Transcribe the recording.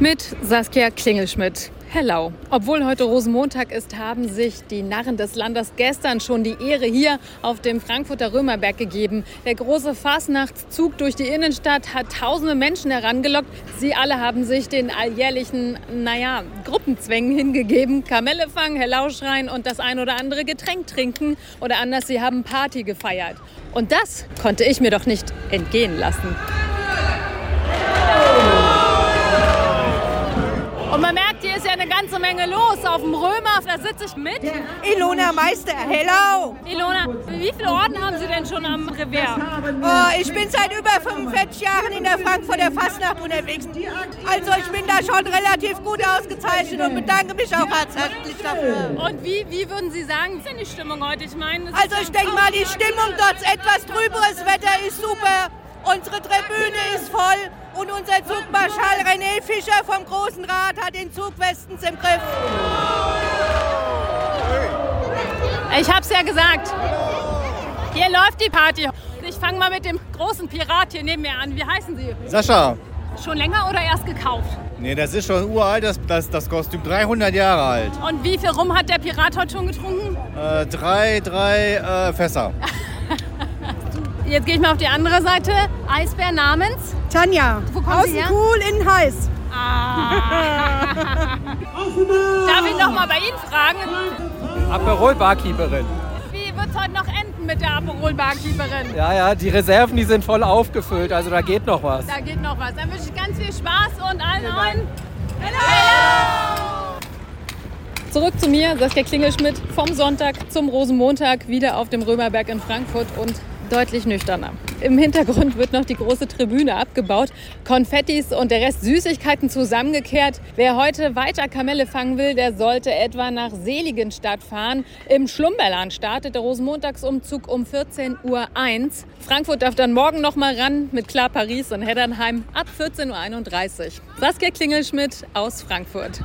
mit Saskia Klingelschmidt. Hello. Obwohl heute Rosenmontag ist, haben sich die Narren des Landes gestern schon die Ehre hier auf dem Frankfurter Römerberg gegeben. Der große Fasnachtszug durch die Innenstadt hat tausende Menschen herangelockt. Sie alle haben sich den alljährlichen, naja, Gruppenzwängen hingegeben. Kamelle fangen, Hello schreien und das ein oder andere Getränk trinken. Oder anders, sie haben Party gefeiert. Und das konnte ich mir doch nicht entgehen lassen. Ganze Menge los. Auf dem Römer, da sitze ich mit. Ilona Meister, hello! Ilona, wie viele Orden haben Sie denn schon am Revers? Oh, ich bin seit über 45 Jahren in der Frankfurter Fastnacht unterwegs. Also ich bin da schon relativ gut ausgezeichnet und bedanke mich auch herzlich dafür. Und wie, wie würden Sie sagen, ist denn die Stimmung heute? Ich meine, Also ich denke mal, die Stimmung dort ist etwas trüberes Wetter ist super. Unsere Tribüne ist voll und unser Zugmarschall René Fischer vom Großen Rat hat den Zug westens im Griff. Ich hab's ja gesagt. Hier läuft die Party. Ich fange mal mit dem großen Pirat hier neben mir an. Wie heißen Sie? Sascha, Schon länger oder erst gekauft? nee, das ist schon uralt, das, das, das Kostüm, 300 Jahre alt. Und wie viel Rum hat der Pirat heute schon getrunken? Äh, drei, drei äh, Fässer. Jetzt gehe ich mal auf die andere Seite. Eisbär namens? Tanja, Wo kommen Sie her? Cool in heiß. Darf ich noch mal bei Ihnen fragen? Aperol Barkeeperin. Wie wird's heute noch enden mit der Aperol Barkeeperin? Ja, ja, die Reserven, die sind voll aufgefüllt, also da geht noch was. Da geht noch was. Dann wünsche ich ganz viel Spaß und allen neuen. Hello! Zurück zu mir, Saskia Klingelschmidt, vom Sonntag zum Rosenmontag, wieder auf dem Römerberg in Frankfurt und deutlich nüchterner. Im Hintergrund wird noch die große Tribüne abgebaut, Konfettis und der Rest Süßigkeiten zusammengekehrt. Wer heute weiter Kamelle fangen will, der sollte etwa nach Seligenstadt fahren. Im Schlumberland startet der Rosenmontagsumzug um 14.01 Uhr. Frankfurt darf dann morgen noch mal ran mit Klar Paris und Heddernheim ab 14.31 Uhr. Saskia Klingelschmidt aus Frankfurt.